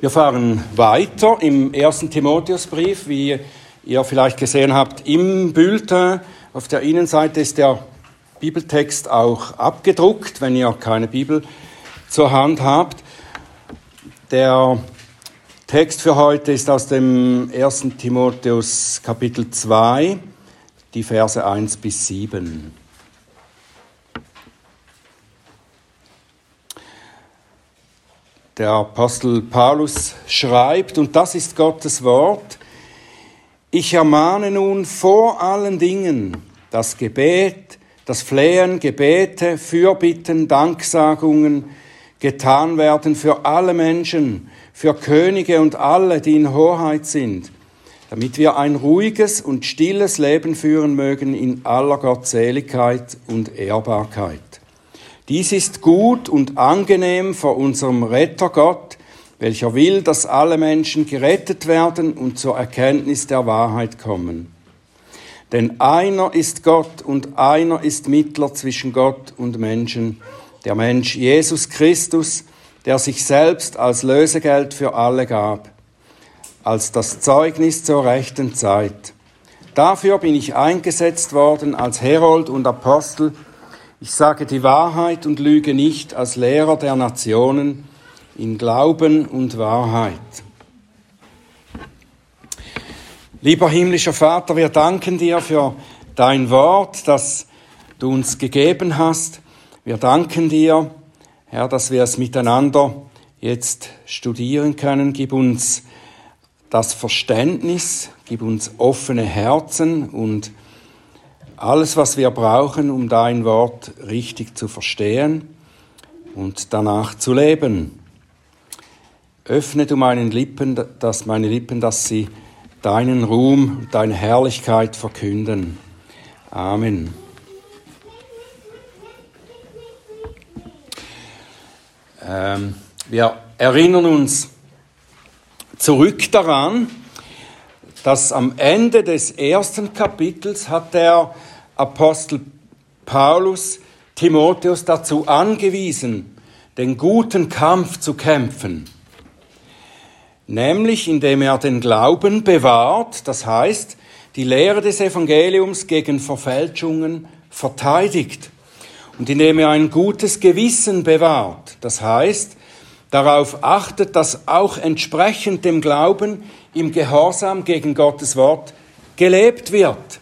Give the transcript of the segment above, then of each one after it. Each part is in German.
Wir fahren weiter im ersten Timotheusbrief, wie ihr vielleicht gesehen habt, im Bulletin. Auf der Innenseite ist der Bibeltext auch abgedruckt, wenn ihr keine Bibel zur Hand habt. Der Text für heute ist aus dem 1. Timotheus Kapitel 2, die Verse 1 bis 7. Der Apostel Paulus schreibt, und das ist Gottes Wort, ich ermahne nun vor allen Dingen das Gebet, das Flehen, Gebete, Fürbitten, Danksagungen getan werden für alle Menschen, für Könige und alle, die in Hoheit sind, damit wir ein ruhiges und stilles Leben führen mögen in aller Gottseligkeit und Ehrbarkeit. Dies ist gut und angenehm vor unserem Retter Gott, welcher will, dass alle Menschen gerettet werden und zur Erkenntnis der Wahrheit kommen. Denn einer ist Gott und einer ist Mittler zwischen Gott und Menschen, der Mensch Jesus Christus, der sich selbst als Lösegeld für alle gab, als das Zeugnis zur rechten Zeit. Dafür bin ich eingesetzt worden als Herold und Apostel, ich sage die Wahrheit und lüge nicht als Lehrer der Nationen in Glauben und Wahrheit. Lieber himmlischer Vater, wir danken dir für dein Wort, das du uns gegeben hast. Wir danken dir, Herr, dass wir es miteinander jetzt studieren können. Gib uns das Verständnis, gib uns offene Herzen und alles, was wir brauchen, um dein Wort richtig zu verstehen und danach zu leben. Öffne du meinen Lippen, dass meine Lippen, dass sie deinen Ruhm, deine Herrlichkeit verkünden. Amen. Ähm, wir erinnern uns zurück daran, dass am Ende des ersten Kapitels hat der Apostel Paulus Timotheus dazu angewiesen, den guten Kampf zu kämpfen. Nämlich indem er den Glauben bewahrt, das heißt, die Lehre des Evangeliums gegen Verfälschungen verteidigt. Und indem er ein gutes Gewissen bewahrt, das heißt, darauf achtet, dass auch entsprechend dem Glauben im Gehorsam gegen Gottes Wort gelebt wird.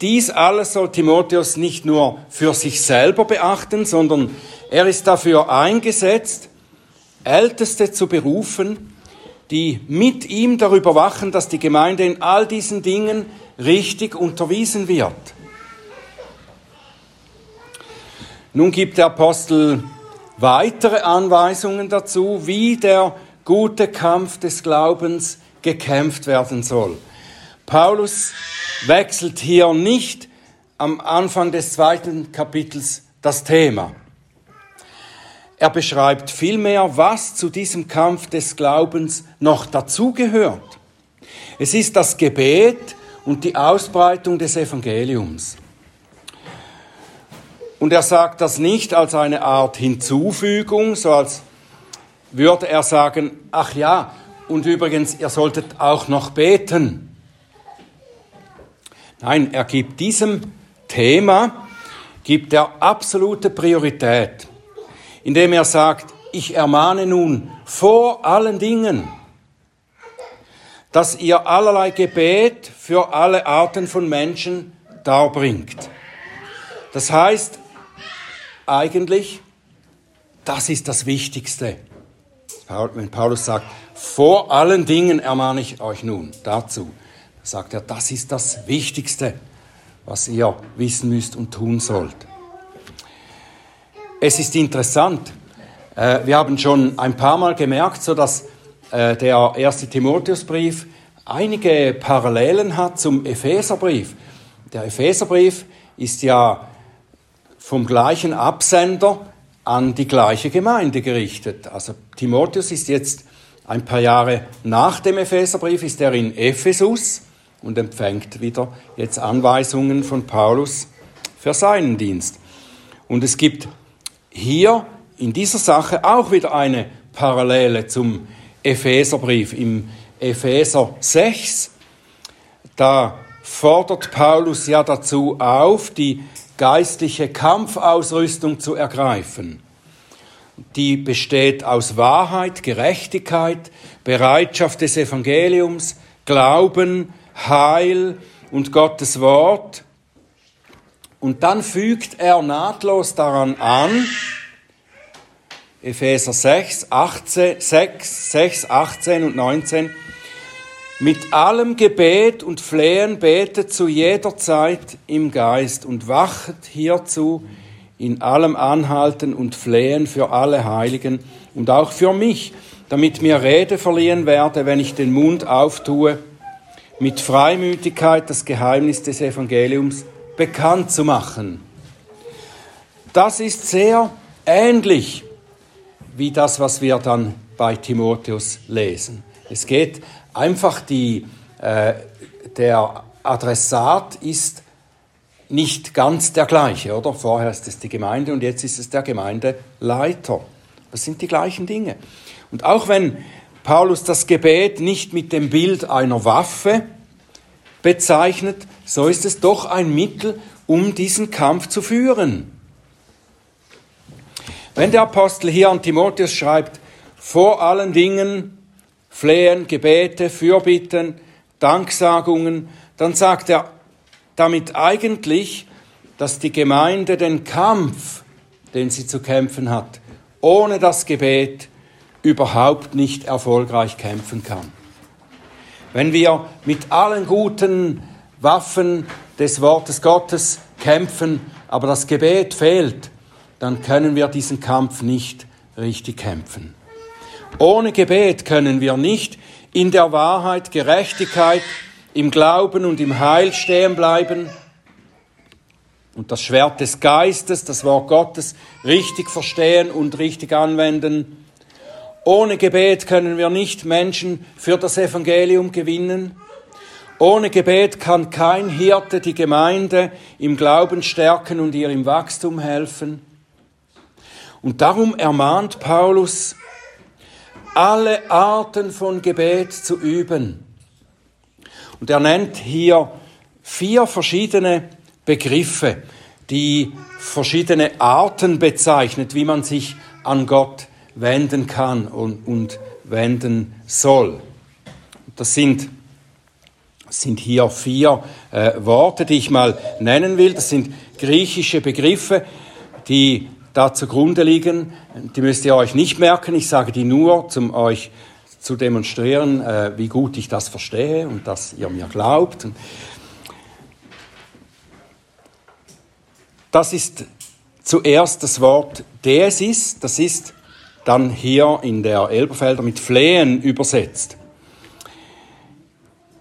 Dies alles soll Timotheus nicht nur für sich selber beachten, sondern er ist dafür eingesetzt, Älteste zu berufen, die mit ihm darüber wachen, dass die Gemeinde in all diesen Dingen richtig unterwiesen wird. Nun gibt der Apostel weitere Anweisungen dazu, wie der gute Kampf des Glaubens gekämpft werden soll. Paulus wechselt hier nicht am Anfang des zweiten Kapitels das Thema. Er beschreibt vielmehr, was zu diesem Kampf des Glaubens noch dazugehört. Es ist das Gebet und die Ausbreitung des Evangeliums. Und er sagt das nicht als eine Art Hinzufügung, so als würde er sagen, ach ja, und übrigens, ihr solltet auch noch beten. Nein, er gibt diesem Thema, gibt er absolute Priorität, indem er sagt, ich ermahne nun vor allen Dingen, dass ihr allerlei Gebet für alle Arten von Menschen darbringt. Das heißt eigentlich, das ist das Wichtigste. Wenn Paulus sagt, vor allen Dingen ermahne ich euch nun dazu, sagt er, das ist das Wichtigste, was ihr wissen müsst und tun sollt. Es ist interessant, äh, wir haben schon ein paar Mal gemerkt, so dass äh, der erste Timotheusbrief einige Parallelen hat zum Epheserbrief. Der Epheserbrief ist ja vom gleichen Absender an die gleiche Gemeinde gerichtet. Also Timotheus ist jetzt ein paar Jahre nach dem Epheserbrief, ist er in Ephesus und empfängt wieder jetzt Anweisungen von Paulus für seinen Dienst. Und es gibt hier in dieser Sache auch wieder eine Parallele zum Epheserbrief. Im Epheser 6, da fordert Paulus ja dazu auf, die geistliche Kampfausrüstung zu ergreifen. Die besteht aus Wahrheit, Gerechtigkeit, Bereitschaft des Evangeliums, Glauben, Heil und Gottes Wort. Und dann fügt er nahtlos daran an, Epheser 6, 18, 6, 6, 18 und 19, mit allem Gebet und Flehen betet zu jeder Zeit im Geist und wachet hierzu in allem Anhalten und Flehen für alle Heiligen und auch für mich, damit mir Rede verliehen werde, wenn ich den Mund auftue, mit Freimütigkeit das Geheimnis des Evangeliums bekannt zu machen. Das ist sehr ähnlich wie das, was wir dann bei Timotheus lesen. Es geht einfach die, äh, der Adressat ist nicht ganz der gleiche, oder? Vorher ist es die Gemeinde und jetzt ist es der Gemeindeleiter. Das sind die gleichen Dinge. Und auch wenn Paulus das Gebet nicht mit dem Bild einer Waffe bezeichnet, so ist es doch ein Mittel, um diesen Kampf zu führen. Wenn der Apostel hier an Timotheus schreibt, vor allen Dingen Flehen, Gebete, Fürbitten, Danksagungen, dann sagt er damit eigentlich, dass die Gemeinde den Kampf, den sie zu kämpfen hat, ohne das Gebet überhaupt nicht erfolgreich kämpfen kann. Wenn wir mit allen guten Waffen des Wortes Gottes kämpfen, aber das Gebet fehlt, dann können wir diesen Kampf nicht richtig kämpfen. Ohne Gebet können wir nicht in der Wahrheit, Gerechtigkeit, im Glauben und im Heil stehen bleiben und das Schwert des Geistes, das Wort Gottes, richtig verstehen und richtig anwenden. Ohne Gebet können wir nicht Menschen für das Evangelium gewinnen. Ohne Gebet kann kein Hirte die Gemeinde im Glauben stärken und ihr im Wachstum helfen. Und darum ermahnt Paulus, alle Arten von Gebet zu üben. Und er nennt hier vier verschiedene Begriffe, die verschiedene Arten bezeichnet, wie man sich an Gott wenden kann und, und wenden soll. Das sind, sind hier vier äh, Worte, die ich mal nennen will. Das sind griechische Begriffe, die da zugrunde liegen. Die müsst ihr euch nicht merken. Ich sage die nur, um euch zu demonstrieren, äh, wie gut ich das verstehe und dass ihr mir glaubt. Das ist zuerst das Wort Desis, das ist dann hier in der Elberfelder mit Flehen übersetzt.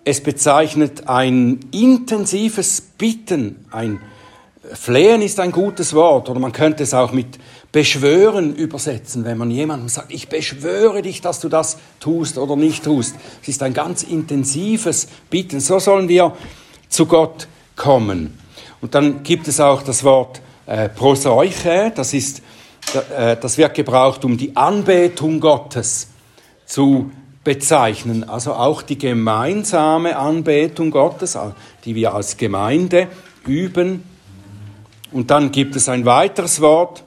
Es bezeichnet ein intensives Bitten, ein Flehen ist ein gutes Wort oder man könnte es auch mit beschwören übersetzen, wenn man jemandem sagt, ich beschwöre dich, dass du das tust oder nicht tust. Es ist ein ganz intensives Bitten. So sollen wir zu Gott kommen. Und dann gibt es auch das Wort äh, Proseuche, das ist, äh, das wird gebraucht, um die Anbetung Gottes zu bezeichnen. Also auch die gemeinsame Anbetung Gottes, die wir als Gemeinde üben und dann gibt es ein weiteres Wort,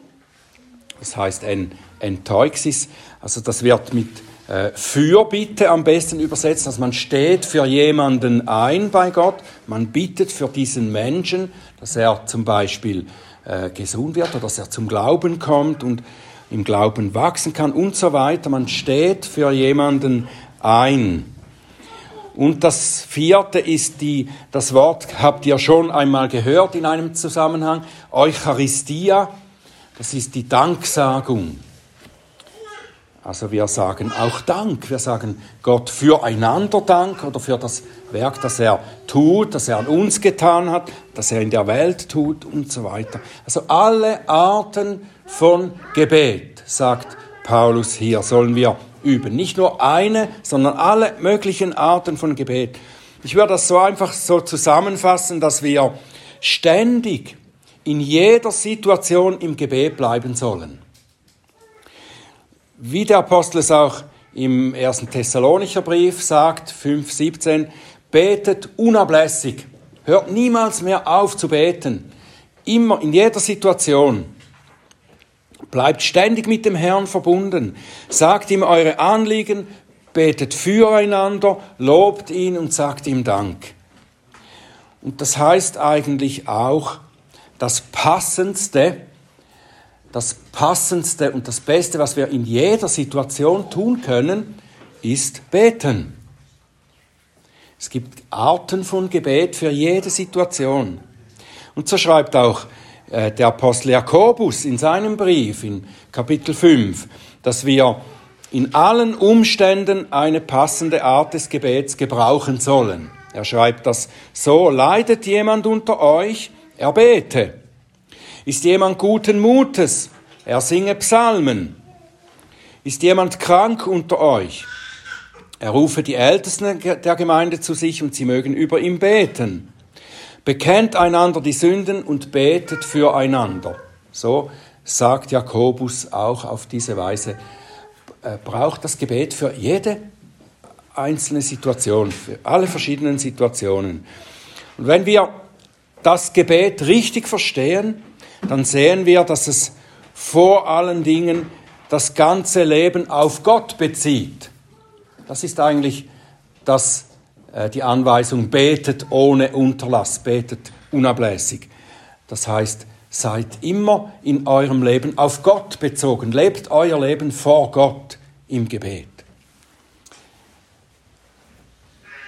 das heißt en, Enteuxis, also das wird mit äh, Fürbitte am besten übersetzt, also man steht für jemanden ein bei Gott, man bittet für diesen Menschen, dass er zum Beispiel äh, gesund wird oder dass er zum Glauben kommt und im Glauben wachsen kann und so weiter. Man steht für jemanden ein. Und das vierte ist die, das Wort habt ihr schon einmal gehört in einem Zusammenhang, Eucharistia, das ist die Danksagung. Also wir sagen auch Dank. Wir sagen Gott füreinander Dank oder für das Werk, das er tut, das er an uns getan hat, das er in der Welt tut und so weiter. Also alle Arten von Gebet, sagt Paulus hier, sollen wir üben. Nicht nur eine, sondern alle möglichen Arten von Gebet. Ich würde das so einfach so zusammenfassen, dass wir ständig in jeder Situation im Gebet bleiben sollen. wie der Apostel es auch im ersten Thessalonicher Brief sagt, 5,17, betet unablässig. Hört niemals mehr auf zu beten. Immer, in jeder Situation. Bleibt ständig mit dem Herrn verbunden. Sagt ihm eure Anliegen, betet füreinander, lobt ihn und sagt ihm Dank. Und das heißt eigentlich auch, das Passendste, das Passendste und das Beste, was wir in jeder Situation tun können, ist beten. Es gibt Arten von Gebet für jede Situation. Und so schreibt auch der Apostel Jakobus in seinem Brief in Kapitel 5, dass wir in allen Umständen eine passende Art des Gebets gebrauchen sollen. Er schreibt das so, leidet jemand unter euch, er bete. Ist jemand guten Mutes, er singe Psalmen. Ist jemand krank unter euch, er rufe die Ältesten der Gemeinde zu sich und sie mögen über ihm beten. Bekennt einander die Sünden und betet füreinander. So sagt Jakobus auch auf diese Weise, äh, braucht das Gebet für jede einzelne Situation, für alle verschiedenen Situationen. Und wenn wir das Gebet richtig verstehen, dann sehen wir, dass es vor allen Dingen das ganze Leben auf Gott bezieht. Das ist eigentlich das die Anweisung, betet ohne Unterlass, betet unablässig. Das heißt, seid immer in eurem Leben auf Gott bezogen, lebt euer Leben vor Gott im Gebet.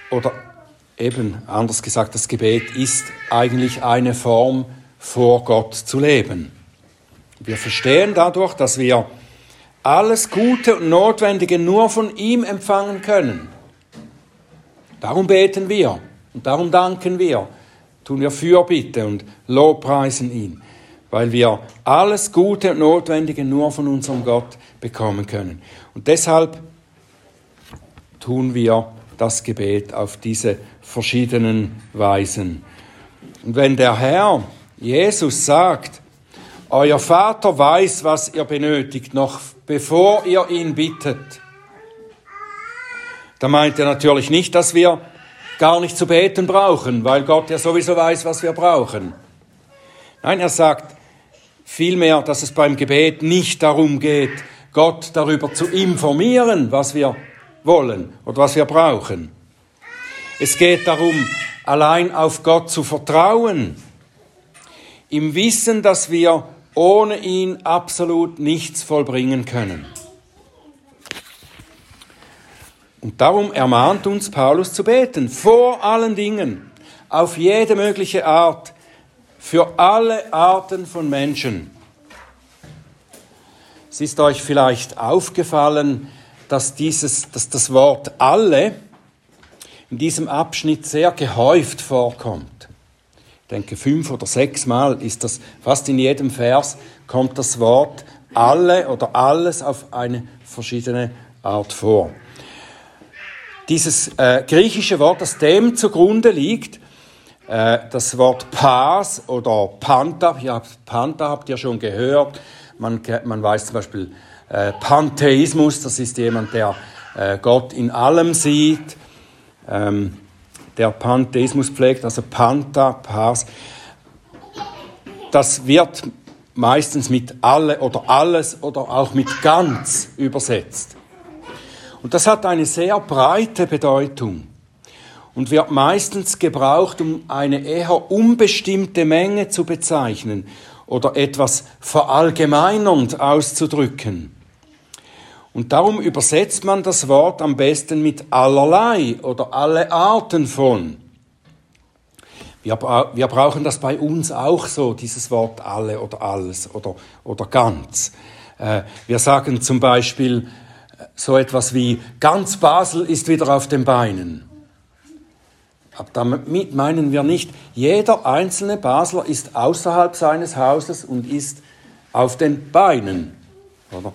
Oder eben anders gesagt, das Gebet ist eigentlich eine Form, vor Gott zu leben. Wir verstehen dadurch, dass wir alles Gute und Notwendige nur von ihm empfangen können. Darum beten wir und darum danken wir, tun wir Fürbitte und Lobpreisen ihn, weil wir alles Gute und Notwendige nur von unserem Gott bekommen können. Und deshalb tun wir das Gebet auf diese verschiedenen Weisen. Und wenn der Herr Jesus sagt, euer Vater weiß, was ihr benötigt, noch bevor ihr ihn bittet, da meint er natürlich nicht, dass wir gar nicht zu beten brauchen, weil Gott ja sowieso weiß, was wir brauchen. Nein, er sagt vielmehr, dass es beim Gebet nicht darum geht, Gott darüber zu informieren, was wir wollen oder was wir brauchen. Es geht darum, allein auf Gott zu vertrauen, im Wissen, dass wir ohne ihn absolut nichts vollbringen können. Und darum ermahnt uns Paulus zu beten, vor allen Dingen, auf jede mögliche Art, für alle Arten von Menschen. Es ist euch vielleicht aufgefallen, dass, dieses, dass das Wort alle in diesem Abschnitt sehr gehäuft vorkommt. Ich denke, fünf oder sechs Mal ist das, fast in jedem Vers kommt das Wort alle oder alles auf eine verschiedene Art vor dieses äh, griechische Wort, das dem zugrunde liegt, äh, das Wort Pas oder Pantha, ja, Pantha habt ihr schon gehört, man, man weiß zum Beispiel äh, Pantheismus, das ist jemand, der äh, Gott in allem sieht, ähm, der Pantheismus pflegt, also Pantha, Pas. Das wird meistens mit alle oder alles oder auch mit ganz übersetzt. Und das hat eine sehr breite Bedeutung und wird meistens gebraucht, um eine eher unbestimmte Menge zu bezeichnen oder etwas verallgemeinernd auszudrücken. Und darum übersetzt man das Wort am besten mit allerlei oder alle Arten von. Wir, wir brauchen das bei uns auch so, dieses Wort alle oder alles oder, oder ganz. Äh, wir sagen zum Beispiel, so etwas wie ganz Basel ist wieder auf den Beinen. Aber damit meinen wir nicht, jeder einzelne Basler ist außerhalb seines Hauses und ist auf den Beinen. Oder,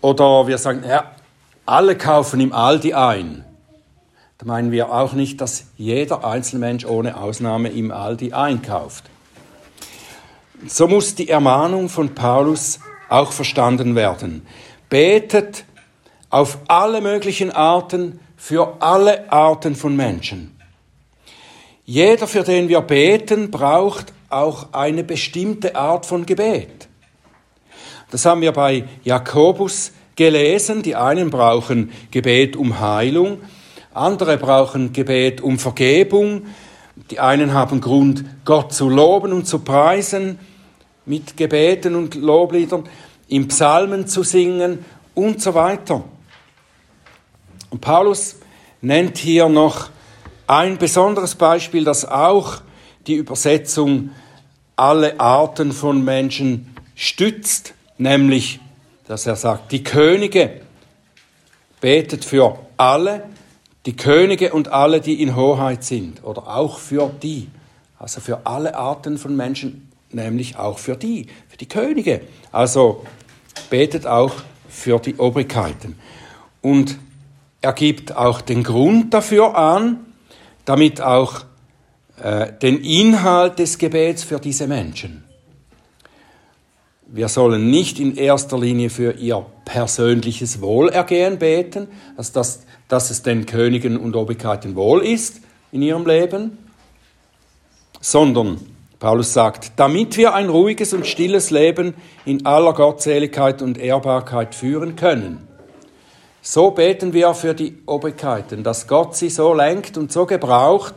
oder wir sagen, ja, alle kaufen im Aldi ein. Da meinen wir auch nicht, dass jeder einzelne Mensch ohne Ausnahme im Aldi einkauft. So muss die Ermahnung von Paulus auch verstanden werden. betet auf alle möglichen Arten für alle Arten von Menschen. Jeder, für den wir beten, braucht auch eine bestimmte Art von Gebet. Das haben wir bei Jakobus gelesen. Die einen brauchen Gebet um Heilung, andere brauchen Gebet um Vergebung. Die einen haben Grund, Gott zu loben und zu preisen mit Gebeten und Lobliedern, im Psalmen zu singen und so weiter. Und Paulus nennt hier noch ein besonderes Beispiel, das auch die Übersetzung alle Arten von Menschen stützt, nämlich, dass er sagt, die Könige betet für alle, die Könige und alle, die in Hoheit sind, oder auch für die, also für alle Arten von Menschen, nämlich auch für die, für die Könige. Also betet auch für die Obrigkeiten. Und er gibt auch den Grund dafür an, damit auch äh, den Inhalt des Gebets für diese Menschen. Wir sollen nicht in erster Linie für ihr persönliches Wohlergehen beten, also dass, dass es den Königen und Obrigkeiten wohl ist in ihrem Leben, sondern Paulus sagt, damit wir ein ruhiges und stilles Leben in aller Gottseligkeit und Ehrbarkeit führen können. So beten wir für die Obrigkeiten, dass Gott sie so lenkt und so gebraucht,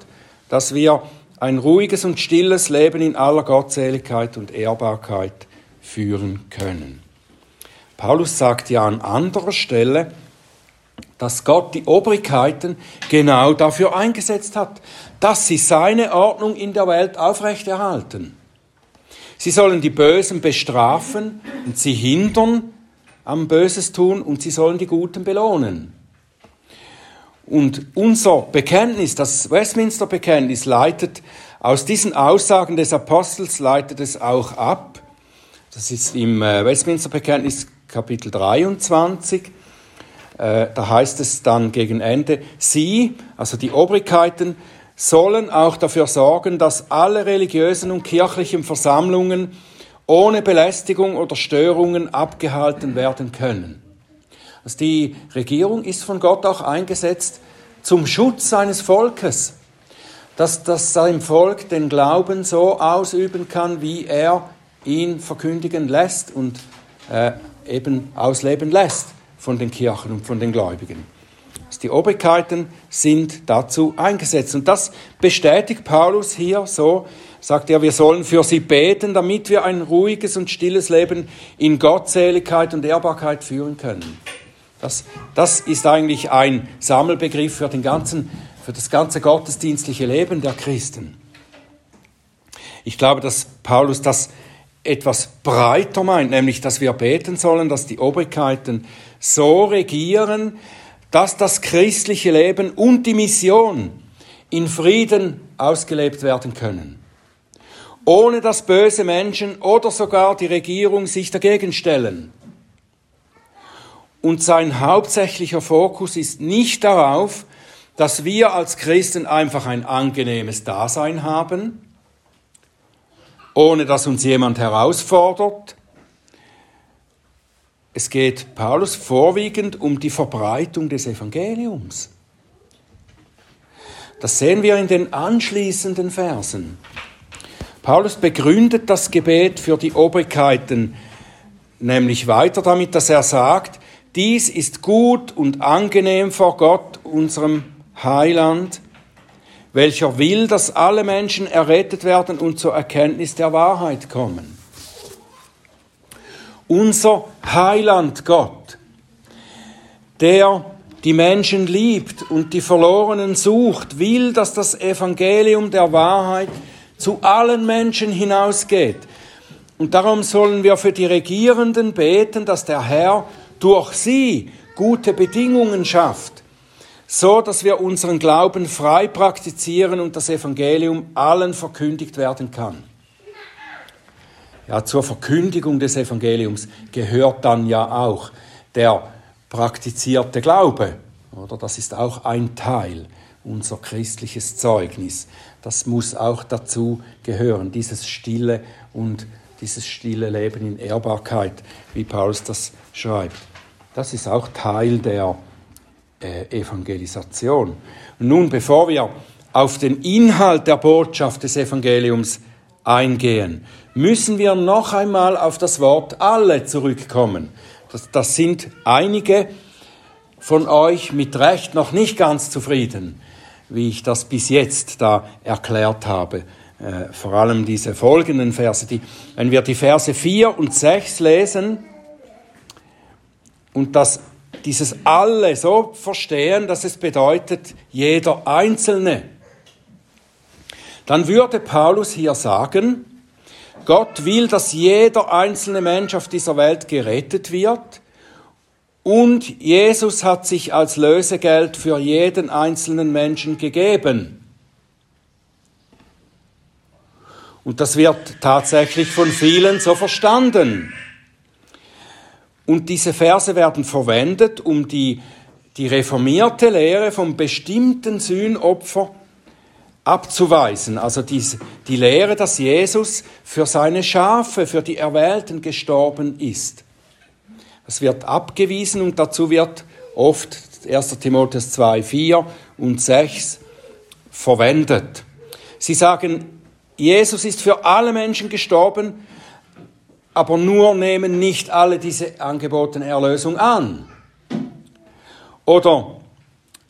dass wir ein ruhiges und stilles Leben in aller Gottseligkeit und Ehrbarkeit führen können. Paulus sagt ja an anderer Stelle, dass Gott die Obrigkeiten genau dafür eingesetzt hat, dass sie seine Ordnung in der Welt aufrechterhalten. Sie sollen die Bösen bestrafen und sie hindern am Böses tun und sie sollen die Guten belohnen. Und unser Bekenntnis, das Westminster Bekenntnis, leitet aus diesen Aussagen des Apostels leitet es auch ab. Das ist im äh, Westminster Bekenntnis Kapitel 23 äh, da heißt es dann gegen Ende, Sie, also die Obrigkeiten, sollen auch dafür sorgen, dass alle religiösen und kirchlichen Versammlungen ohne Belästigung oder Störungen abgehalten werden können. Also die Regierung ist von Gott auch eingesetzt zum Schutz seines Volkes, dass, dass sein Volk den Glauben so ausüben kann, wie er ihn verkündigen lässt und äh, eben ausleben lässt von den Kirchen und von den Gläubigen. Die Obrigkeiten sind dazu eingesetzt. Und das bestätigt Paulus hier so, sagt er, wir sollen für sie beten, damit wir ein ruhiges und stilles Leben in Gottseligkeit und Ehrbarkeit führen können. Das, das ist eigentlich ein Sammelbegriff für, den ganzen, für das ganze gottesdienstliche Leben der Christen. Ich glaube, dass Paulus das etwas breiter meint, nämlich dass wir beten sollen, dass die Obrigkeiten so regieren, dass das christliche Leben und die Mission in Frieden ausgelebt werden können, ohne dass böse Menschen oder sogar die Regierung sich dagegen stellen. Und sein hauptsächlicher Fokus ist nicht darauf, dass wir als Christen einfach ein angenehmes Dasein haben, ohne dass uns jemand herausfordert. Es geht Paulus vorwiegend um die Verbreitung des Evangeliums. Das sehen wir in den anschließenden Versen. Paulus begründet das Gebet für die Obrigkeiten nämlich weiter damit, dass er sagt, dies ist gut und angenehm vor Gott, unserem Heiland, welcher will, dass alle Menschen errettet werden und zur Erkenntnis der Wahrheit kommen. Unser Heiland Gott, der die Menschen liebt und die Verlorenen sucht, will, dass das Evangelium der Wahrheit zu allen Menschen hinausgeht. Und darum sollen wir für die Regierenden beten, dass der Herr durch sie gute Bedingungen schafft, so dass wir unseren Glauben frei praktizieren und das Evangelium allen verkündigt werden kann. Ja, zur Verkündigung des Evangeliums gehört dann ja auch der praktizierte Glaube, oder? Das ist auch ein Teil unser christliches Zeugnis. Das muss auch dazu gehören, dieses stille und dieses stille Leben in Ehrbarkeit, wie Paulus das schreibt. Das ist auch Teil der äh, Evangelisation. Und nun, bevor wir auf den Inhalt der Botschaft des Evangeliums eingehen, müssen wir noch einmal auf das Wort alle zurückkommen. Das, das sind einige von euch mit Recht noch nicht ganz zufrieden, wie ich das bis jetzt da erklärt habe. Äh, vor allem diese folgenden Verse. Die, wenn wir die Verse 4 und 6 lesen und das, dieses alle so verstehen, dass es bedeutet jeder Einzelne, dann würde Paulus hier sagen, Gott will, dass jeder einzelne Mensch auf dieser Welt gerettet wird und Jesus hat sich als Lösegeld für jeden einzelnen Menschen gegeben. Und das wird tatsächlich von vielen so verstanden. Und diese Verse werden verwendet, um die, die reformierte Lehre vom bestimmten Sühnopfer abzuweisen. Also die, die Lehre, dass Jesus für seine Schafe, für die Erwählten gestorben ist. Das wird abgewiesen und dazu wird oft 1. Timotheus 2, 4 und 6 verwendet. Sie sagen, Jesus ist für alle Menschen gestorben, aber nur nehmen nicht alle diese angebotene Erlösung an. Oder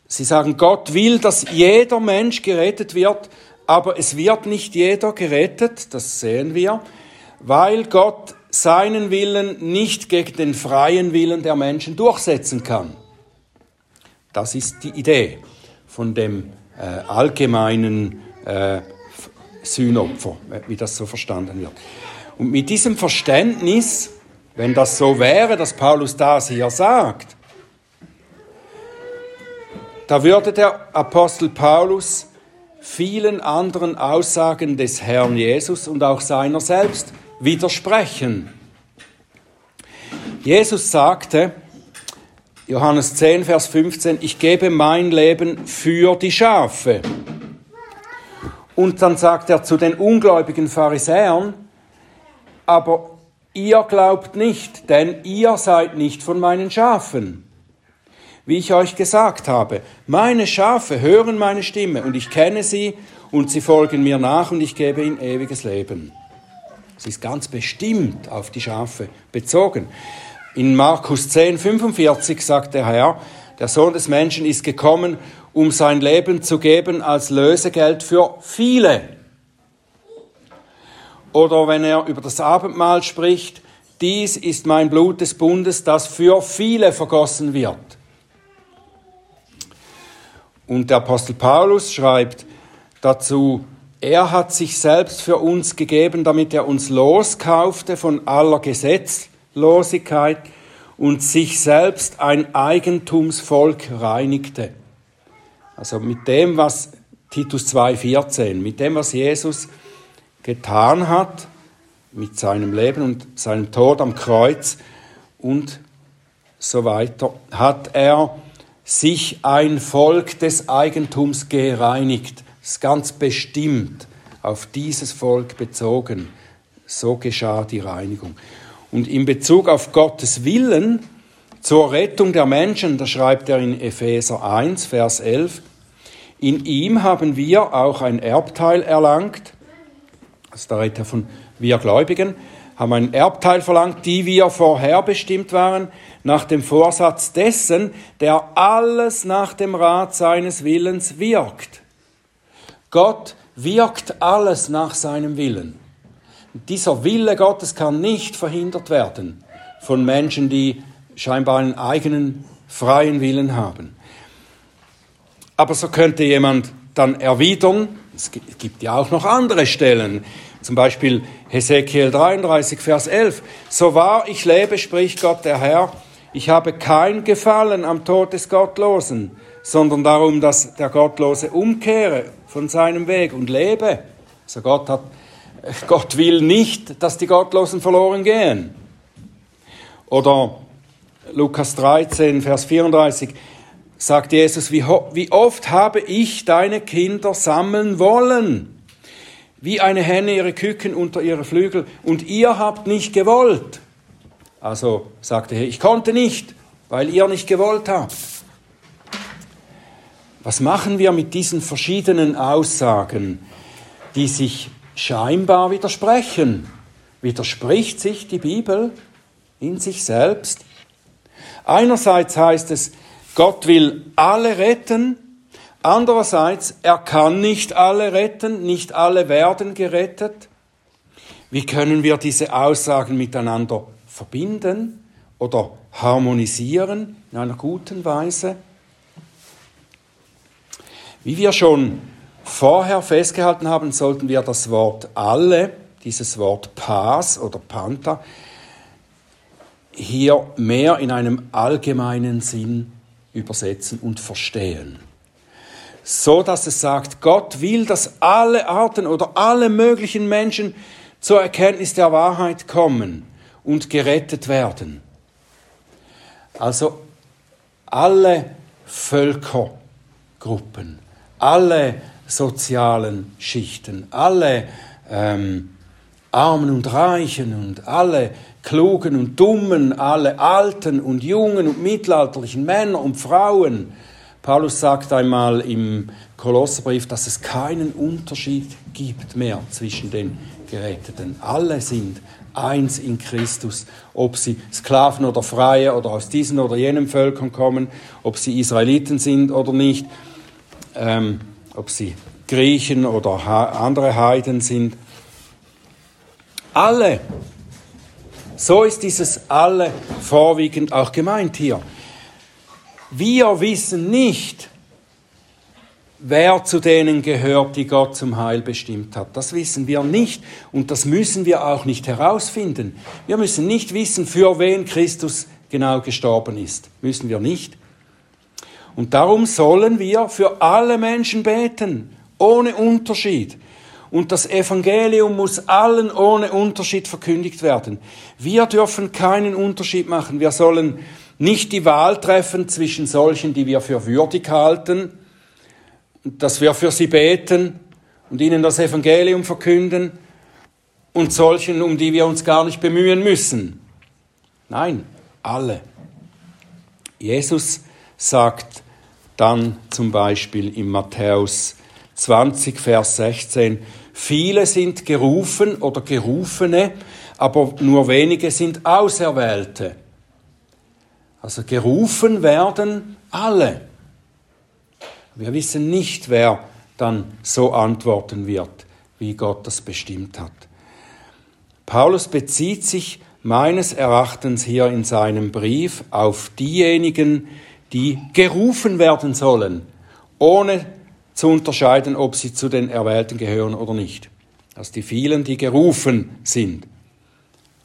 sie sagen, Gott will, dass jeder Mensch gerettet wird, aber es wird nicht jeder gerettet, das sehen wir, weil Gott seinen Willen nicht gegen den freien Willen der Menschen durchsetzen kann. Das ist die Idee von dem äh, allgemeinen äh, Sühnopfer, wie das so verstanden wird. Und mit diesem Verständnis, wenn das so wäre, dass Paulus das hier sagt, da würde der Apostel Paulus vielen anderen Aussagen des Herrn Jesus und auch seiner selbst widersprechen. Jesus sagte, Johannes 10, Vers 15, ich gebe mein Leben für die Schafe. Und dann sagt er zu den ungläubigen Pharisäern, aber ihr glaubt nicht, denn ihr seid nicht von meinen Schafen. Wie ich euch gesagt habe, meine Schafe hören meine Stimme und ich kenne sie und sie folgen mir nach und ich gebe ihnen ewiges Leben. Es ist ganz bestimmt auf die Schafe bezogen. In Markus 10, 45 sagt der Herr, der Sohn des Menschen ist gekommen, um sein Leben zu geben als Lösegeld für viele. Oder wenn er über das Abendmahl spricht, dies ist mein Blut des Bundes, das für viele vergossen wird. Und der Apostel Paulus schreibt dazu, er hat sich selbst für uns gegeben, damit er uns loskaufte von aller Gesetzlosigkeit und sich selbst ein Eigentumsvolk reinigte. Also mit dem, was Titus 2,14, mit dem, was Jesus getan hat, mit seinem Leben und seinem Tod am Kreuz und so weiter, hat er sich ein Volk des Eigentums gereinigt. Ist ganz bestimmt auf dieses Volk bezogen. So geschah die Reinigung. Und in Bezug auf Gottes Willen zur Rettung der Menschen, da schreibt er in Epheser 1, Vers 11, in ihm haben wir auch ein Erbteil erlangt, also da redet er von wir Gläubigen, haben ein Erbteil verlangt, die wir vorherbestimmt waren, nach dem Vorsatz dessen, der alles nach dem Rat seines Willens wirkt. Gott wirkt alles nach seinem Willen. Dieser Wille Gottes kann nicht verhindert werden von Menschen, die scheinbar einen eigenen freien Willen haben. Aber so könnte jemand dann erwidern, es gibt ja auch noch andere Stellen, zum Beispiel Hesekiel 33, Vers 11, so wahr ich lebe, spricht Gott der Herr, ich habe kein Gefallen am Tod des Gottlosen, sondern darum, dass der Gottlose umkehre von seinem Weg und lebe. Also Gott, hat, Gott will nicht, dass die Gottlosen verloren gehen. Oder Lukas 13, Vers 34, sagt Jesus, wie, wie oft habe ich deine Kinder sammeln wollen, wie eine Henne ihre Küken unter ihre Flügel, und ihr habt nicht gewollt. Also sagte er, ich konnte nicht, weil ihr nicht gewollt habt. Was machen wir mit diesen verschiedenen Aussagen, die sich scheinbar widersprechen? Widerspricht sich die Bibel in sich selbst? Einerseits heißt es, Gott will alle retten, andererseits, er kann nicht alle retten, nicht alle werden gerettet. Wie können wir diese Aussagen miteinander verbinden oder harmonisieren in einer guten Weise? Wie wir schon vorher festgehalten haben, sollten wir das Wort alle, dieses Wort Pas oder Panta, hier mehr in einem allgemeinen Sinn übersetzen und verstehen. So dass es sagt, Gott will, dass alle Arten oder alle möglichen Menschen zur Erkenntnis der Wahrheit kommen und gerettet werden. Also alle Völkergruppen, alle sozialen Schichten, alle ähm, Armen und Reichen und alle Klugen und Dummen, alle Alten und Jungen und mittelalterlichen Männer und Frauen. Paulus sagt einmal im Kolosserbrief, dass es keinen Unterschied gibt mehr zwischen den Geretteten. Alle sind eins in Christus, ob sie Sklaven oder Freie oder aus diesen oder jenen Völkern kommen, ob sie Israeliten sind oder nicht. Ähm, ob sie Griechen oder andere Heiden sind. Alle. So ist dieses alle vorwiegend auch gemeint hier. Wir wissen nicht, wer zu denen gehört, die Gott zum Heil bestimmt hat. Das wissen wir nicht und das müssen wir auch nicht herausfinden. Wir müssen nicht wissen, für wen Christus genau gestorben ist. Müssen wir nicht. Und darum sollen wir für alle Menschen beten, ohne Unterschied. Und das Evangelium muss allen ohne Unterschied verkündigt werden. Wir dürfen keinen Unterschied machen. Wir sollen nicht die Wahl treffen zwischen solchen, die wir für würdig halten, dass wir für sie beten und ihnen das Evangelium verkünden, und solchen, um die wir uns gar nicht bemühen müssen. Nein, alle. Jesus sagt, dann zum Beispiel in Matthäus 20, Vers 16, viele sind gerufen oder gerufene, aber nur wenige sind Auserwählte. Also gerufen werden alle. Wir wissen nicht, wer dann so antworten wird, wie Gott das bestimmt hat. Paulus bezieht sich meines Erachtens hier in seinem Brief auf diejenigen, die gerufen werden sollen, ohne zu unterscheiden, ob sie zu den Erwählten gehören oder nicht. Also die vielen, die gerufen sind.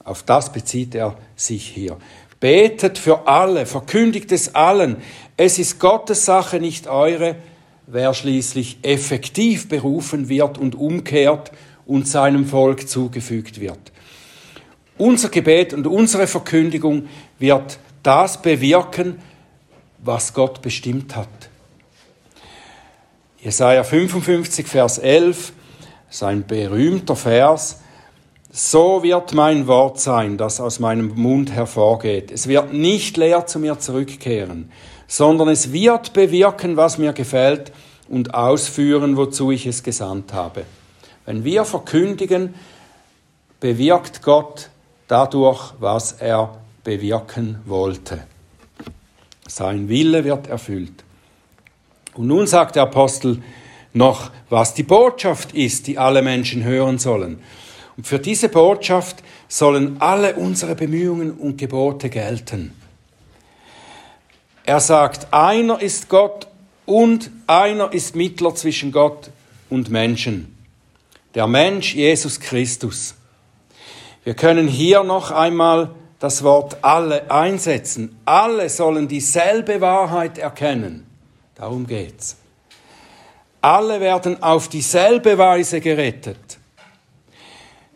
Auf das bezieht er sich hier. Betet für alle, verkündigt es allen. Es ist Gottes Sache, nicht eure, wer schließlich effektiv berufen wird und umkehrt und seinem Volk zugefügt wird. Unser Gebet und unsere Verkündigung wird das bewirken, was Gott bestimmt hat. Jesaja 55, Vers 11, sein berühmter Vers. So wird mein Wort sein, das aus meinem Mund hervorgeht. Es wird nicht leer zu mir zurückkehren, sondern es wird bewirken, was mir gefällt und ausführen, wozu ich es gesandt habe. Wenn wir verkündigen, bewirkt Gott dadurch, was er bewirken wollte. Sein Wille wird erfüllt. Und nun sagt der Apostel noch, was die Botschaft ist, die alle Menschen hören sollen. Und für diese Botschaft sollen alle unsere Bemühungen und Gebote gelten. Er sagt, einer ist Gott und einer ist Mittler zwischen Gott und Menschen. Der Mensch Jesus Christus. Wir können hier noch einmal das Wort alle einsetzen. Alle sollen dieselbe Wahrheit erkennen. Darum geht's. Alle werden auf dieselbe Weise gerettet,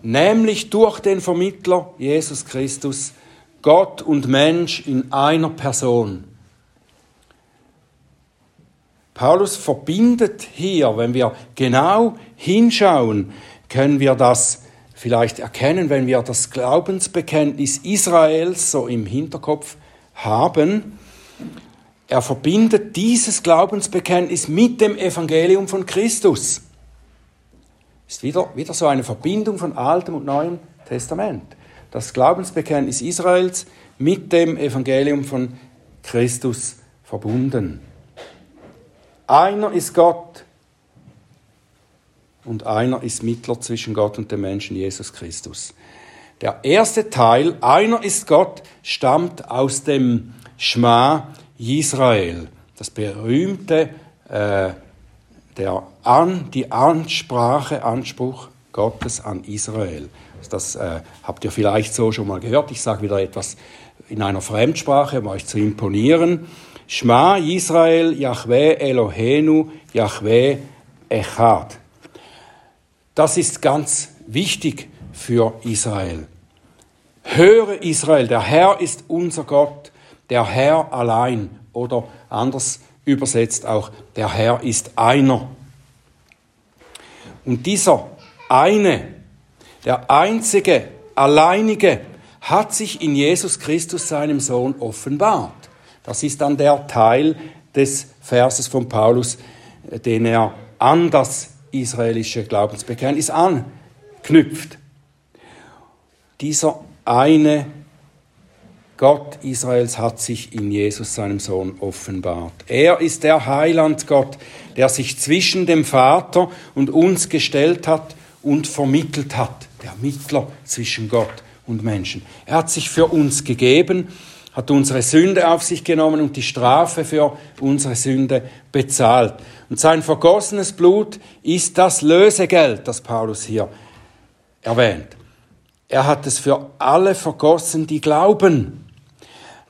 nämlich durch den Vermittler Jesus Christus, Gott und Mensch in einer Person. Paulus verbindet hier, wenn wir genau hinschauen, können wir das vielleicht erkennen, wenn wir das Glaubensbekenntnis Israels so im Hinterkopf haben. Er verbindet dieses Glaubensbekenntnis mit dem Evangelium von Christus. Ist wieder, wieder so eine Verbindung von Altem und Neuem Testament. Das Glaubensbekenntnis Israels mit dem Evangelium von Christus verbunden. Einer ist Gott und einer ist Mittler zwischen Gott und dem Menschen Jesus Christus. Der erste Teil, einer ist Gott, stammt aus dem Schma Israel, das berühmte, äh, der an, die Ansprache, Anspruch Gottes an Israel. Das äh, habt ihr vielleicht so schon mal gehört. Ich sage wieder etwas in einer Fremdsprache, um euch zu imponieren. Shma Israel, Yahweh Elohenu, Yahweh Echad. Das ist ganz wichtig für Israel. Höre Israel, der Herr ist unser Gott, der Herr allein oder anders übersetzt auch, der Herr ist einer. Und dieser eine, der einzige, alleinige, hat sich in Jesus Christus, seinem Sohn, offenbart. Das ist dann der Teil des Verses von Paulus, den er an das israelische Glaubensbekenntnis anknüpft. Dieser eine Gott Israels hat sich in Jesus, seinem Sohn, offenbart. Er ist der Heiland Gott, der sich zwischen dem Vater und uns gestellt hat und vermittelt hat, der Mittler zwischen Gott und Menschen. Er hat sich für uns gegeben, hat unsere Sünde auf sich genommen und die Strafe für unsere Sünde bezahlt. Und sein vergossenes Blut ist das Lösegeld, das Paulus hier erwähnt. Er hat es für alle vergossen, die glauben.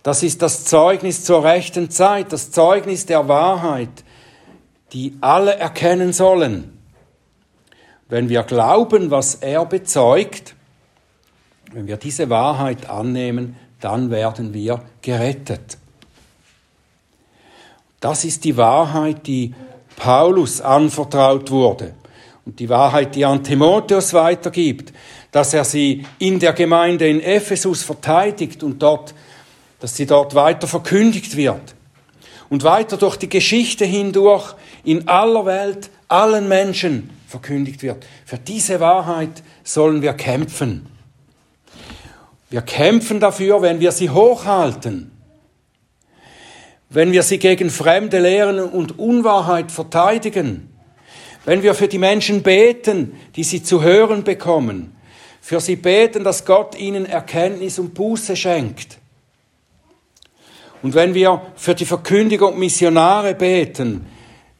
Das ist das Zeugnis zur rechten Zeit, das Zeugnis der Wahrheit, die alle erkennen sollen. Wenn wir glauben, was er bezeugt, wenn wir diese Wahrheit annehmen, dann werden wir gerettet. Das ist die Wahrheit, die Paulus anvertraut wurde und die Wahrheit, die an Timotheus weitergibt, dass er sie in der Gemeinde in Ephesus verteidigt und dort, dass sie dort weiter verkündigt wird und weiter durch die Geschichte hindurch in aller Welt allen Menschen verkündigt wird. Für diese Wahrheit sollen wir kämpfen. Wir kämpfen dafür, wenn wir sie hochhalten, wenn wir sie gegen fremde Lehren und Unwahrheit verteidigen, wenn wir für die Menschen beten, die sie zu hören bekommen, für sie beten, dass Gott ihnen Erkenntnis und Buße schenkt. Und wenn wir für die Verkündiger und Missionare beten,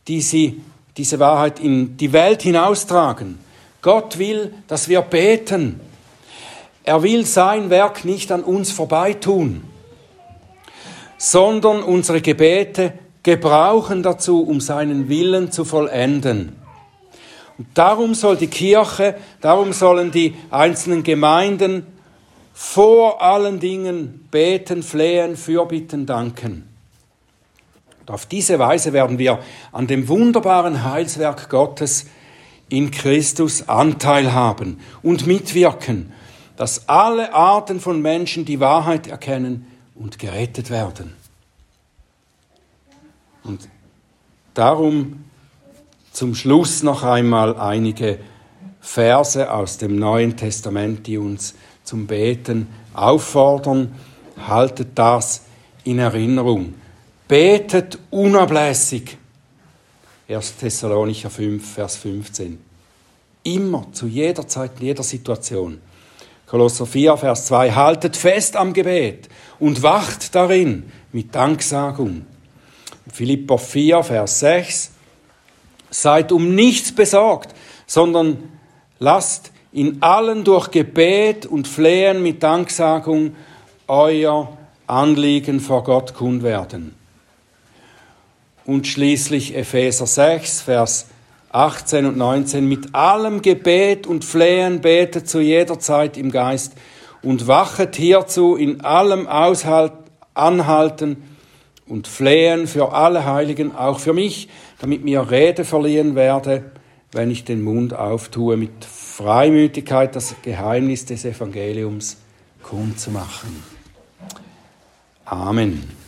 die sie diese Wahrheit in die Welt hinaustragen, Gott will, dass wir beten, er will sein Werk nicht an uns vorbeitun, sondern unsere Gebete gebrauchen dazu, um seinen Willen zu vollenden. Und darum soll die Kirche, darum sollen die einzelnen Gemeinden vor allen Dingen beten, flehen, fürbitten, danken. Und auf diese Weise werden wir an dem wunderbaren Heilswerk Gottes in Christus Anteil haben und mitwirken dass alle Arten von Menschen die Wahrheit erkennen und gerettet werden. Und darum zum Schluss noch einmal einige Verse aus dem Neuen Testament, die uns zum Beten auffordern. Haltet das in Erinnerung. Betet unablässig. 1. Thessalonicher 5, Vers 15. Immer, zu jeder Zeit, in jeder Situation. Kolosser 4, Vers 2, haltet fest am Gebet und wacht darin mit Danksagung. Philipper 4, Vers 6, seid um nichts besorgt, sondern lasst in allen durch Gebet und Flehen mit Danksagung euer Anliegen vor Gott kund werden. Und schließlich Epheser 6, Vers 18 und 19, mit allem Gebet und Flehen betet zu jeder Zeit im Geist und wachet hierzu in allem Aushalt, Anhalten und Flehen für alle Heiligen, auch für mich, damit mir Rede verliehen werde, wenn ich den Mund auftue, mit Freimütigkeit das Geheimnis des Evangeliums kundzumachen. Amen.